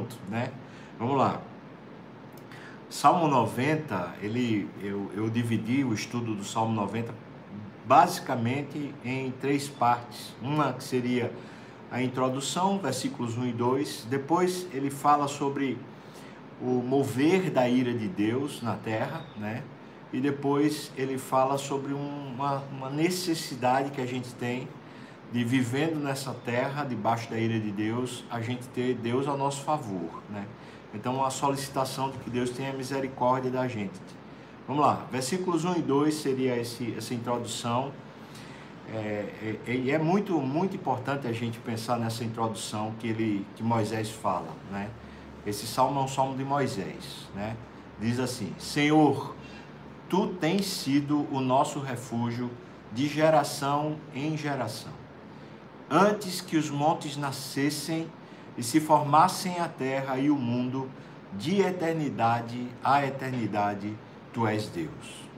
junto, né? Vamos lá. Salmo 90, ele, eu, eu dividi o estudo do Salmo 90 basicamente em três partes. Uma que seria a introdução, versículos 1 e 2. Depois ele fala sobre o mover da ira de Deus na terra, né? E depois ele fala sobre uma, uma necessidade que a gente tem de vivendo nessa terra, debaixo da ira de Deus, a gente ter Deus ao nosso favor, né? Então, a solicitação de que Deus tenha misericórdia da gente. Vamos lá, versículos 1 e 2 seria esse, essa introdução. É, é, e é muito, muito importante a gente pensar nessa introdução que, ele, que Moisés fala, né? Esse salmo é um salmo de Moisés, né? Diz assim: Senhor, tu tens sido o nosso refúgio de geração em geração antes que os montes nascessem e se formassem a terra e o mundo, de eternidade a eternidade, tu és Deus.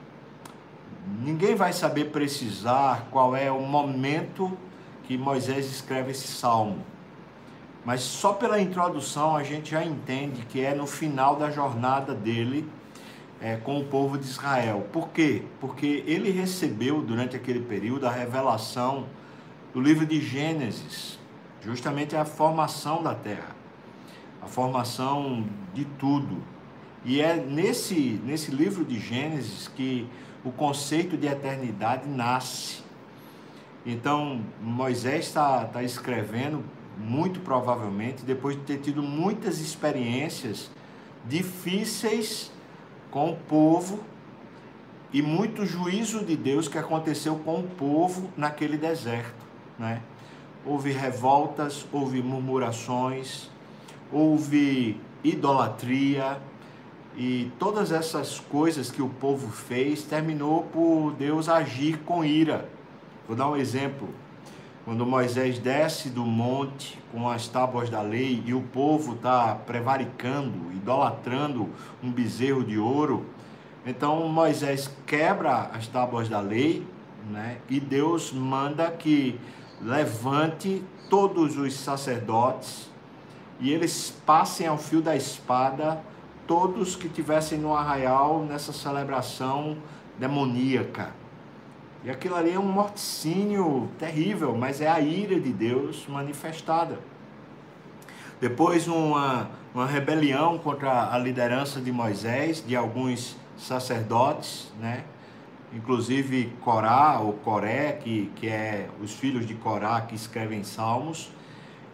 Ninguém vai saber precisar qual é o momento que Moisés escreve esse salmo, mas só pela introdução a gente já entende que é no final da jornada dele é, com o povo de Israel. Por quê? Porque ele recebeu durante aquele período a revelação do livro de Gênesis, justamente a formação da terra, a formação de tudo. E é nesse, nesse livro de Gênesis que o conceito de eternidade nasce. Então, Moisés está tá escrevendo, muito provavelmente, depois de ter tido muitas experiências difíceis com o povo e muito juízo de Deus que aconteceu com o povo naquele deserto né? Houve revoltas, houve murmurações, houve idolatria e todas essas coisas que o povo fez terminou por Deus agir com ira. Vou dar um exemplo. Quando Moisés desce do monte com as tábuas da lei e o povo está prevaricando, idolatrando um bezerro de ouro, então Moisés quebra as tábuas da lei né? e Deus manda que levante todos os sacerdotes e eles passem ao fio da espada todos que tivessem no arraial nessa celebração demoníaca. E aquilo ali é um morticínio terrível, mas é a ira de Deus manifestada. Depois, uma, uma rebelião contra a liderança de Moisés, de alguns sacerdotes, né? Inclusive Corá ou Coré, que, que é os filhos de Corá que escrevem salmos.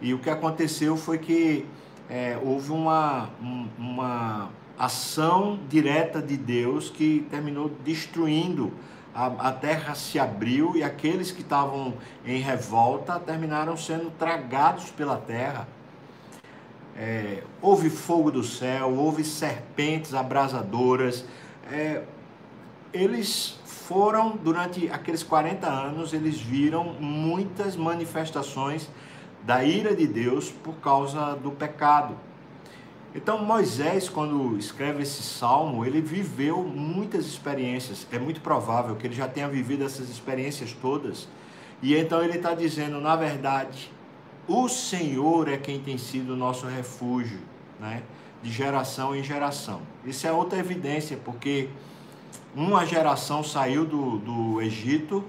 E o que aconteceu foi que é, houve uma, uma ação direta de Deus que terminou destruindo. A, a terra se abriu e aqueles que estavam em revolta terminaram sendo tragados pela terra. É, houve fogo do céu, houve serpentes abrasadoras. É, eles foram, durante aqueles 40 anos, eles viram muitas manifestações da ira de Deus por causa do pecado. Então, Moisés, quando escreve esse salmo, ele viveu muitas experiências. É muito provável que ele já tenha vivido essas experiências todas. E então ele está dizendo, na verdade, o Senhor é quem tem sido o nosso refúgio, né? de geração em geração. Isso é outra evidência, porque uma geração saiu do, do Egito,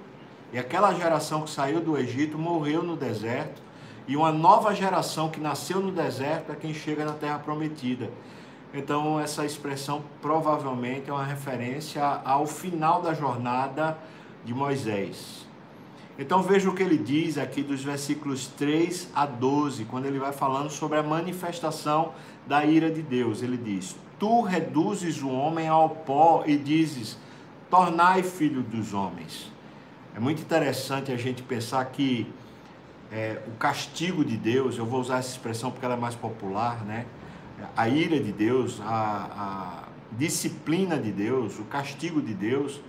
e aquela geração que saiu do Egito morreu no deserto, e uma nova geração que nasceu no deserto é quem chega na terra prometida. Então, essa expressão provavelmente é uma referência ao final da jornada de Moisés. Então, veja o que ele diz aqui dos versículos 3 a 12, quando ele vai falando sobre a manifestação da ira de Deus. Ele diz: tu reduzes o homem ao pó e dizes: tornai filho dos homens. É muito interessante a gente pensar que é, o castigo de Deus, eu vou usar essa expressão porque ela é mais popular, né? A ira de Deus, a, a disciplina de Deus, o castigo de Deus,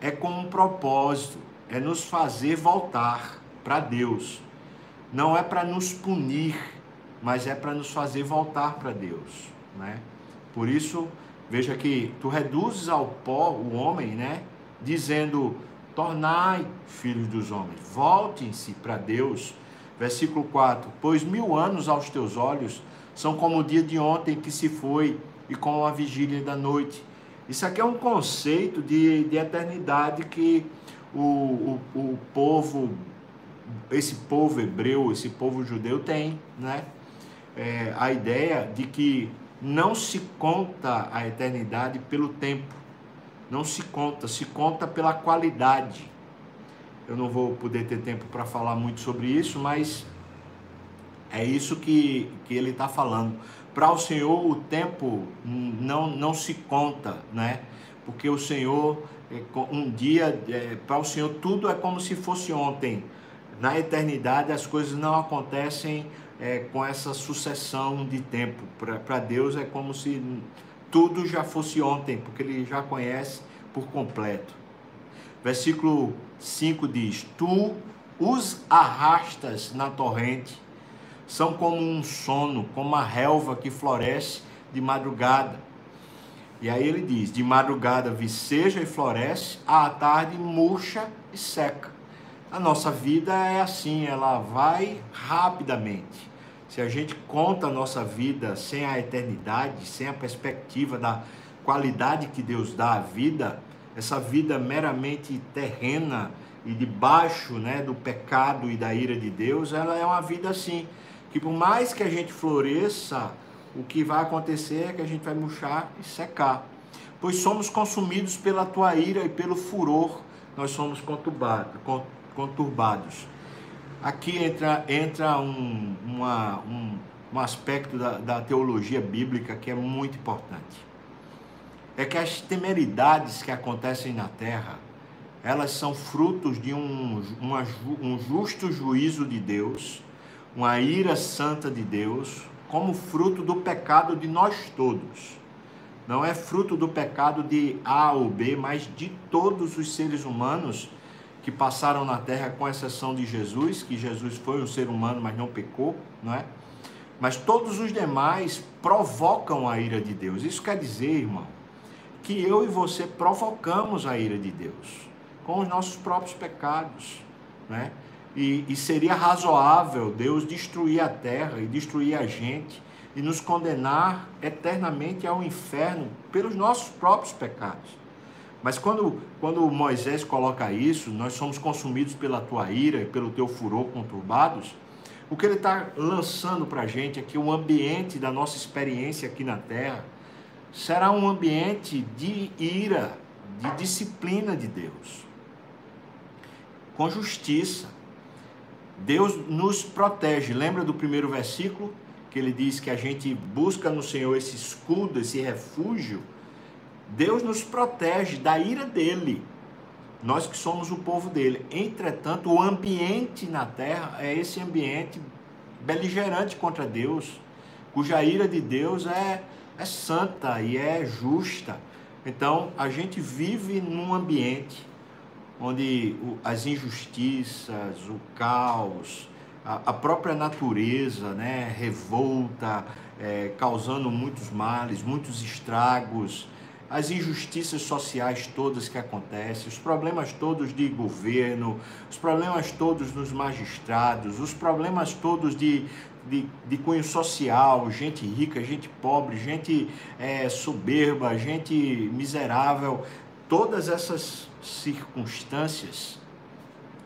é com um propósito, é nos fazer voltar para Deus. Não é para nos punir, mas é para nos fazer voltar para Deus, né? Por isso, veja que tu reduzes ao pó o homem, né? Dizendo: tornai filhos dos homens, voltem-se para Deus. Versículo 4: Pois mil anos aos teus olhos são como o dia de ontem que se foi e como a vigília da noite. Isso aqui é um conceito de, de eternidade que o, o, o povo, esse povo hebreu, esse povo judeu tem, né? É, a ideia de que não se conta a eternidade pelo tempo, não se conta, se conta pela qualidade. Eu não vou poder ter tempo para falar muito sobre isso, mas é isso que, que ele está falando. Para o Senhor, o tempo não, não se conta, né? Porque o Senhor, é um dia, é, para o Senhor, tudo é como se fosse ontem. Na eternidade, as coisas não acontecem é, com essa sucessão de tempo. Para Deus, é como se tudo já fosse ontem, porque Ele já conhece por completo. Versículo 5 diz: Tu os arrastas na torrente são como um sono, como a relva que floresce de madrugada. E aí ele diz: de madrugada viceja e floresce, à tarde murcha e seca. A nossa vida é assim, ela vai rapidamente. Se a gente conta a nossa vida sem a eternidade, sem a perspectiva da qualidade que Deus dá à vida, essa vida meramente terrena e debaixo né, do pecado e da ira de Deus, ela é uma vida assim que por mais que a gente floresça, o que vai acontecer é que a gente vai murchar e secar. Pois somos consumidos pela tua ira e pelo furor, nós somos conturbados. Aqui entra, entra um, uma, um, um aspecto da, da teologia bíblica que é muito importante. É que as temeridades que acontecem na terra, elas são frutos de um, uma, um justo juízo de Deus uma ira santa de Deus, como fruto do pecado de nós todos. Não é fruto do pecado de A ou B, mas de todos os seres humanos que passaram na terra, com exceção de Jesus, que Jesus foi um ser humano, mas não pecou, não é? Mas todos os demais provocam a ira de Deus. Isso quer dizer, irmão, que eu e você provocamos a ira de Deus com os nossos próprios pecados, né? E, e seria razoável Deus destruir a terra e destruir a gente e nos condenar eternamente ao inferno pelos nossos próprios pecados. Mas quando, quando Moisés coloca isso, nós somos consumidos pela tua ira e pelo teu furor conturbados, o que ele está lançando para a gente é que o ambiente da nossa experiência aqui na terra será um ambiente de ira, de disciplina de Deus, com justiça. Deus nos protege. Lembra do primeiro versículo? Que ele diz que a gente busca no Senhor esse escudo, esse refúgio. Deus nos protege da ira dele. Nós que somos o povo dele. Entretanto, o ambiente na terra é esse ambiente beligerante contra Deus, cuja ira de Deus é, é santa e é justa. Então, a gente vive num ambiente onde as injustiças, o caos, a, própria natureza, né, revolta, é, causando muitos males, muitos estragos, as injustiças sociais todas que acontecem, os problemas todos de governo, os problemas todos nos magistrados, os problemas todos de, de, de cunho social, gente rica, gente pobre, gente é, soberba, gente miserável, todas essas circunstâncias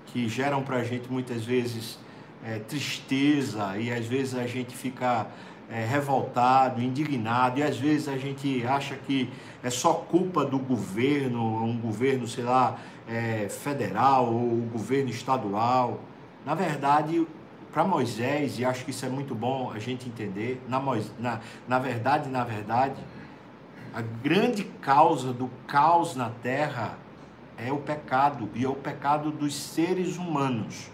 que geram para a gente muitas vezes é, tristeza e às vezes a gente fica é, revoltado, indignado e às vezes a gente acha que é só culpa do governo, um governo, sei lá, é, federal ou governo estadual. Na verdade, para Moisés, e acho que isso é muito bom a gente entender, na, na, na verdade, na verdade, a grande causa do caos na terra é o pecado, e é o pecado dos seres humanos.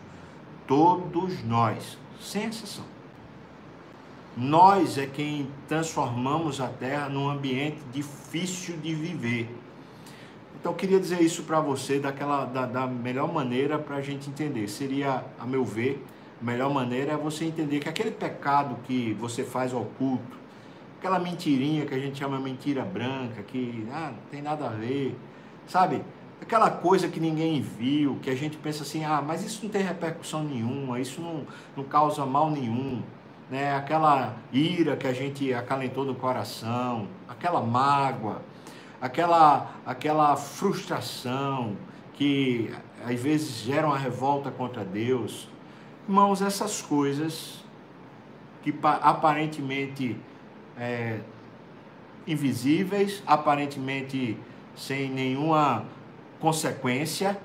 Todos nós, sem exceção. Nós é quem transformamos a terra num ambiente difícil de viver. Então eu queria dizer isso para você daquela, da, da melhor maneira para a gente entender. Seria, a meu ver, a melhor maneira é você entender que aquele pecado que você faz oculto, aquela mentirinha que a gente chama mentira branca, que ah, não tem nada a ver, sabe? aquela coisa que ninguém viu, que a gente pensa assim, ah, mas isso não tem repercussão nenhuma, isso não, não causa mal nenhum. Né, aquela ira que a gente acalentou no coração, aquela mágoa, aquela, aquela frustração que às vezes geram a revolta contra Deus. Irmãos, essas coisas que aparentemente é, invisíveis, aparentemente sem nenhuma consequência,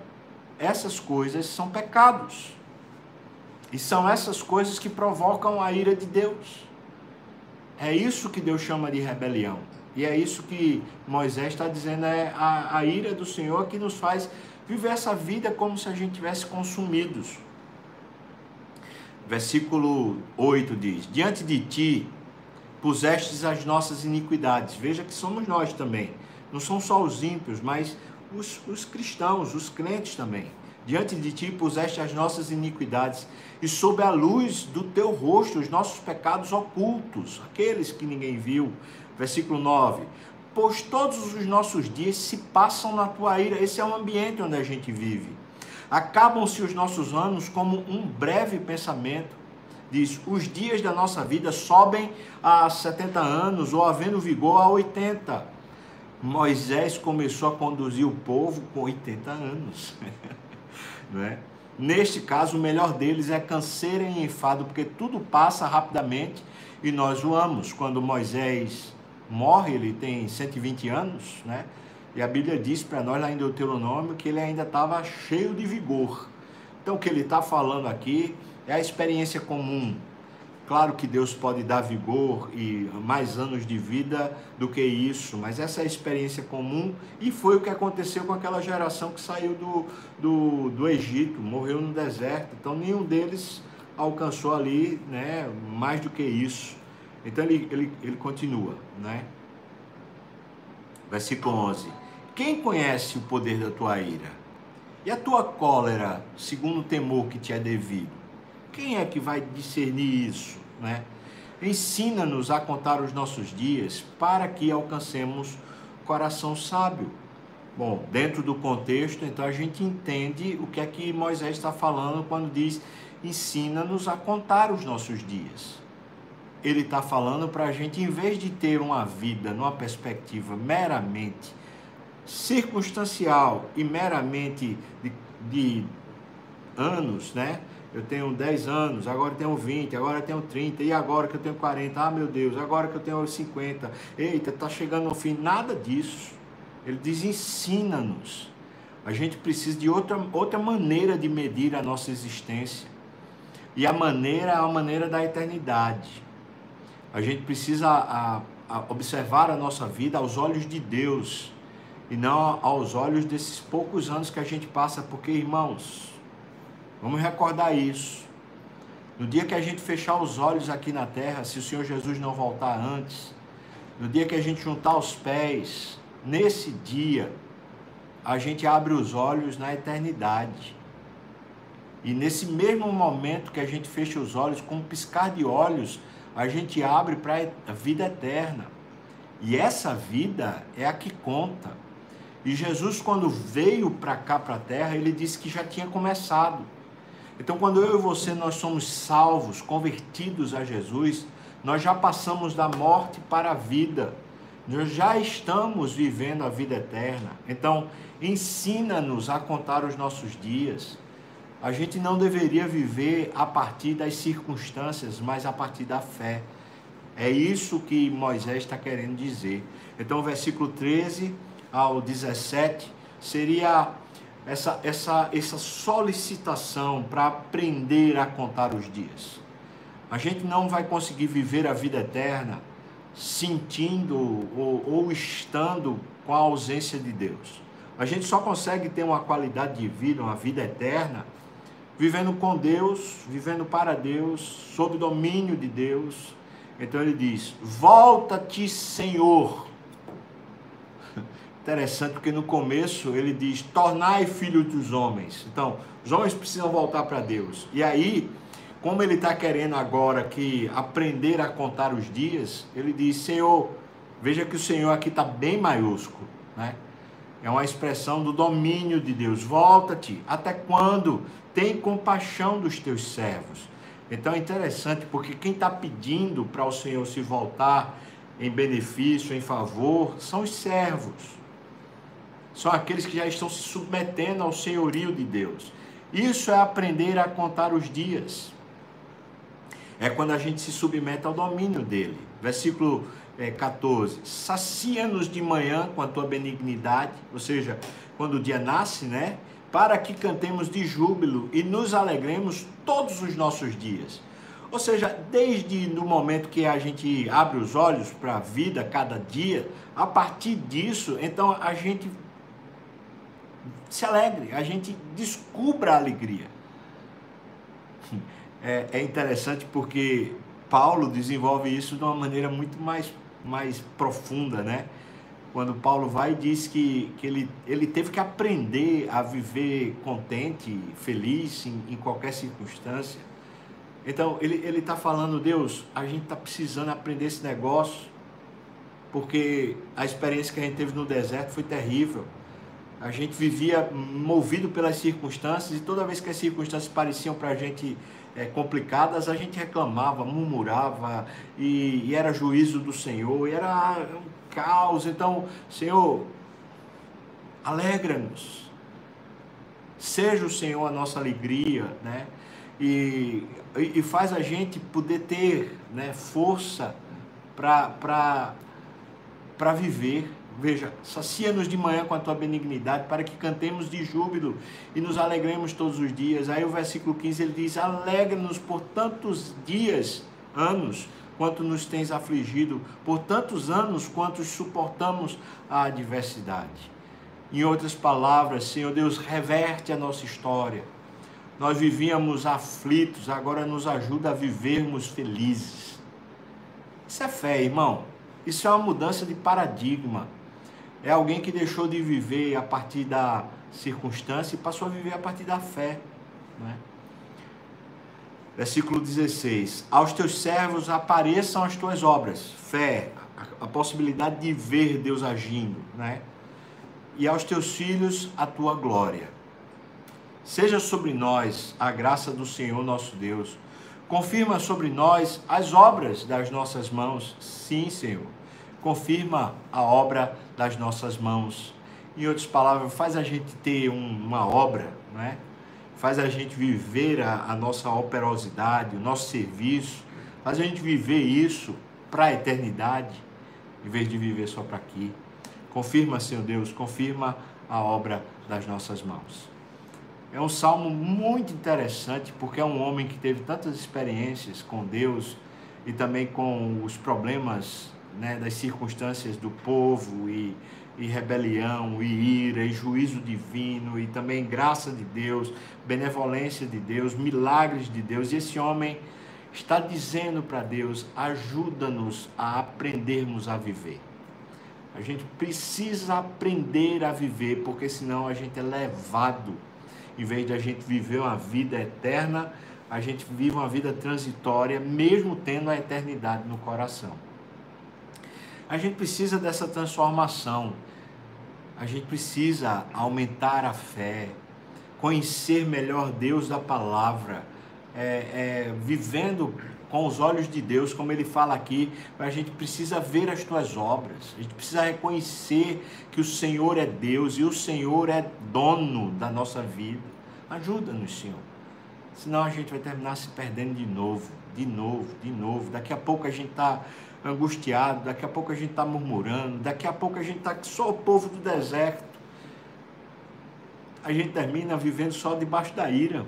essas coisas são pecados. E são essas coisas que provocam a ira de Deus. É isso que Deus chama de rebelião. E é isso que Moisés está dizendo, é a, a ira do Senhor que nos faz viver essa vida como se a gente tivesse consumidos. Versículo 8 diz: Diante de ti pusestes as nossas iniquidades. Veja que somos nós também. Não são só os ímpios, mas os, os cristãos, os crentes também. Diante de ti puseste as nossas iniquidades, e sob a luz do teu rosto os nossos pecados ocultos, aqueles que ninguém viu. Versículo 9: Pois todos os nossos dias se passam na tua ira. Esse é o ambiente onde a gente vive. Acabam-se os nossos anos como um breve pensamento. Diz: os dias da nossa vida sobem a 70 anos, ou havendo vigor a 80. Moisés começou a conduzir o povo com 80 anos. não é? Neste caso, o melhor deles é canseira e enfado, porque tudo passa rapidamente e nós voamos. Quando Moisés morre, ele tem 120 anos, né? E a Bíblia diz para nós lá em Deuteronômio que ele ainda estava cheio de vigor. Então, o que ele está falando aqui é a experiência comum Claro que Deus pode dar vigor e mais anos de vida do que isso, mas essa é a experiência comum e foi o que aconteceu com aquela geração que saiu do, do, do Egito, morreu no deserto. Então nenhum deles alcançou ali né, mais do que isso. Então ele, ele, ele continua, né? Versículo 11: Quem conhece o poder da tua ira? E a tua cólera, segundo o temor que te é devido? Quem é que vai discernir isso? Né? Ensina-nos a contar os nossos dias para que alcancemos coração sábio. Bom, dentro do contexto, então a gente entende o que é que Moisés está falando quando diz: ensina-nos a contar os nossos dias. Ele está falando para a gente, em vez de ter uma vida numa perspectiva meramente circunstancial e meramente de, de anos, né? Eu tenho 10 anos, agora eu tenho 20, agora eu tenho 30, e agora que eu tenho 40, ah meu Deus, agora que eu tenho 50, eita, está chegando ao fim, nada disso. Ele diz: ensina-nos. A gente precisa de outra, outra maneira de medir a nossa existência. E a maneira é a maneira da eternidade. A gente precisa a, a observar a nossa vida aos olhos de Deus e não aos olhos desses poucos anos que a gente passa, porque, irmãos, Vamos recordar isso. No dia que a gente fechar os olhos aqui na terra, se o Senhor Jesus não voltar antes, no dia que a gente juntar os pés, nesse dia, a gente abre os olhos na eternidade. E nesse mesmo momento que a gente fecha os olhos, com um piscar de olhos, a gente abre para a vida eterna. E essa vida é a que conta. E Jesus, quando veio para cá, para a terra, ele disse que já tinha começado. Então, quando eu e você nós somos salvos, convertidos a Jesus, nós já passamos da morte para a vida. Nós já estamos vivendo a vida eterna. Então, ensina-nos a contar os nossos dias. A gente não deveria viver a partir das circunstâncias, mas a partir da fé. É isso que Moisés está querendo dizer. Então, o versículo 13 ao 17 seria essa, essa, essa solicitação para aprender a contar os dias. A gente não vai conseguir viver a vida eterna sentindo ou, ou estando com a ausência de Deus. A gente só consegue ter uma qualidade de vida, uma vida eterna, vivendo com Deus, vivendo para Deus, sob domínio de Deus. Então ele diz: Volta-te, Senhor Interessante porque no começo ele diz: tornai filhos dos homens. Então, os homens precisam voltar para Deus. E aí, como ele está querendo agora que aprender a contar os dias, ele diz: Senhor, veja que o Senhor aqui está bem maiúsculo, né? É uma expressão do domínio de Deus. Volta-te. Até quando? Tem compaixão dos teus servos. Então é interessante porque quem está pedindo para o Senhor se voltar em benefício, em favor, são os servos. São aqueles que já estão se submetendo ao senhorio de Deus. Isso é aprender a contar os dias. É quando a gente se submete ao domínio dele. Versículo é, 14: Sacia-nos de manhã com a tua benignidade, ou seja, quando o dia nasce, né? Para que cantemos de júbilo e nos alegremos todos os nossos dias. Ou seja, desde o momento que a gente abre os olhos para a vida cada dia, a partir disso, então a gente se alegre, a gente descubra a alegria. É, é interessante porque Paulo desenvolve isso de uma maneira muito mais, mais profunda, né? Quando Paulo vai e diz que, que ele, ele teve que aprender a viver contente, feliz em, em qualquer circunstância. Então, ele está falando, Deus, a gente está precisando aprender esse negócio, porque a experiência que a gente teve no deserto foi terrível. A gente vivia movido pelas circunstâncias e toda vez que as circunstâncias pareciam para a gente é, complicadas, a gente reclamava, murmurava, e, e era juízo do Senhor, era um caos. Então, Senhor, alegra-nos. Seja o Senhor a nossa alegria, né? E, e faz a gente poder ter né, força para viver Veja, sacia-nos de manhã com a tua benignidade, para que cantemos de júbilo e nos alegremos todos os dias. Aí o versículo 15 ele diz: Alegra-nos por tantos dias, anos, quanto nos tens afligido, por tantos anos quanto suportamos a adversidade. Em outras palavras, Senhor Deus, reverte a nossa história. Nós vivíamos aflitos, agora nos ajuda a vivermos felizes. Isso é fé, irmão. Isso é uma mudança de paradigma. É alguém que deixou de viver a partir da circunstância e passou a viver a partir da fé. Né? Versículo 16: Aos teus servos apareçam as tuas obras, fé, a, a possibilidade de ver Deus agindo, né? E aos teus filhos a tua glória. Seja sobre nós a graça do Senhor nosso Deus. Confirma sobre nós as obras das nossas mãos. Sim, Senhor confirma a obra das nossas mãos. Em outras palavras, faz a gente ter um, uma obra, né? faz a gente viver a, a nossa operosidade, o nosso serviço, faz a gente viver isso para a eternidade, em vez de viver só para aqui. Confirma, Senhor Deus, confirma a obra das nossas mãos. É um salmo muito interessante, porque é um homem que teve tantas experiências com Deus e também com os problemas né, das circunstâncias do povo e, e rebelião e ira e juízo divino e também graça de Deus, benevolência de Deus, milagres de Deus. E esse homem está dizendo para Deus: ajuda-nos a aprendermos a viver. A gente precisa aprender a viver, porque senão a gente é levado, em vez de a gente viver uma vida eterna, a gente vive uma vida transitória, mesmo tendo a eternidade no coração. A gente precisa dessa transformação. A gente precisa aumentar a fé, conhecer melhor Deus da palavra, é, é, vivendo com os olhos de Deus, como ele fala aqui, a gente precisa ver as tuas obras, a gente precisa reconhecer que o Senhor é Deus e o Senhor é dono da nossa vida. Ajuda-nos, Senhor. Senão a gente vai terminar se perdendo de novo, de novo, de novo. Daqui a pouco a gente está angustiado, daqui a pouco a gente está murmurando, daqui a pouco a gente está só o povo do deserto. A gente termina vivendo só debaixo da ira.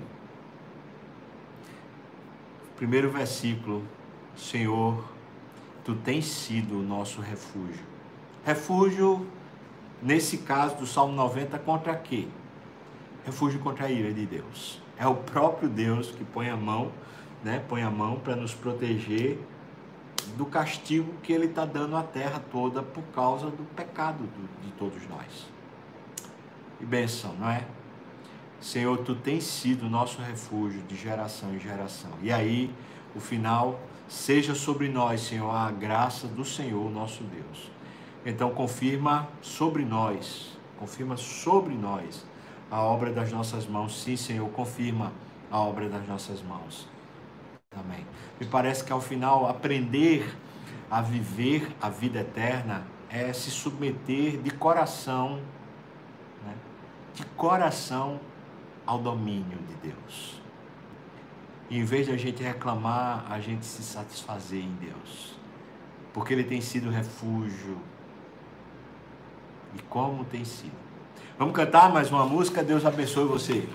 Primeiro versículo, Senhor, tu tens sido o nosso refúgio. Refúgio, nesse caso do Salmo 90, contra quê? Refúgio contra a ira de Deus. É o próprio Deus que põe a mão, né? Põe a mão para nos proteger do castigo que ele está dando à terra toda por causa do pecado do, de todos nós. E benção, não é? Senhor, tu tens sido nosso refúgio de geração em geração. E aí, o final, seja sobre nós, Senhor, a graça do Senhor, nosso Deus. Então, confirma sobre nós, confirma sobre nós a obra das nossas mãos. Sim, Senhor, confirma a obra das nossas mãos. Também. Me parece que ao final aprender a viver a vida eterna é se submeter de coração, né? de coração ao domínio de Deus. E em vez de a gente reclamar, a gente se satisfazer em Deus. Porque Ele tem sido refúgio. E como tem sido. Vamos cantar mais uma música? Deus abençoe você.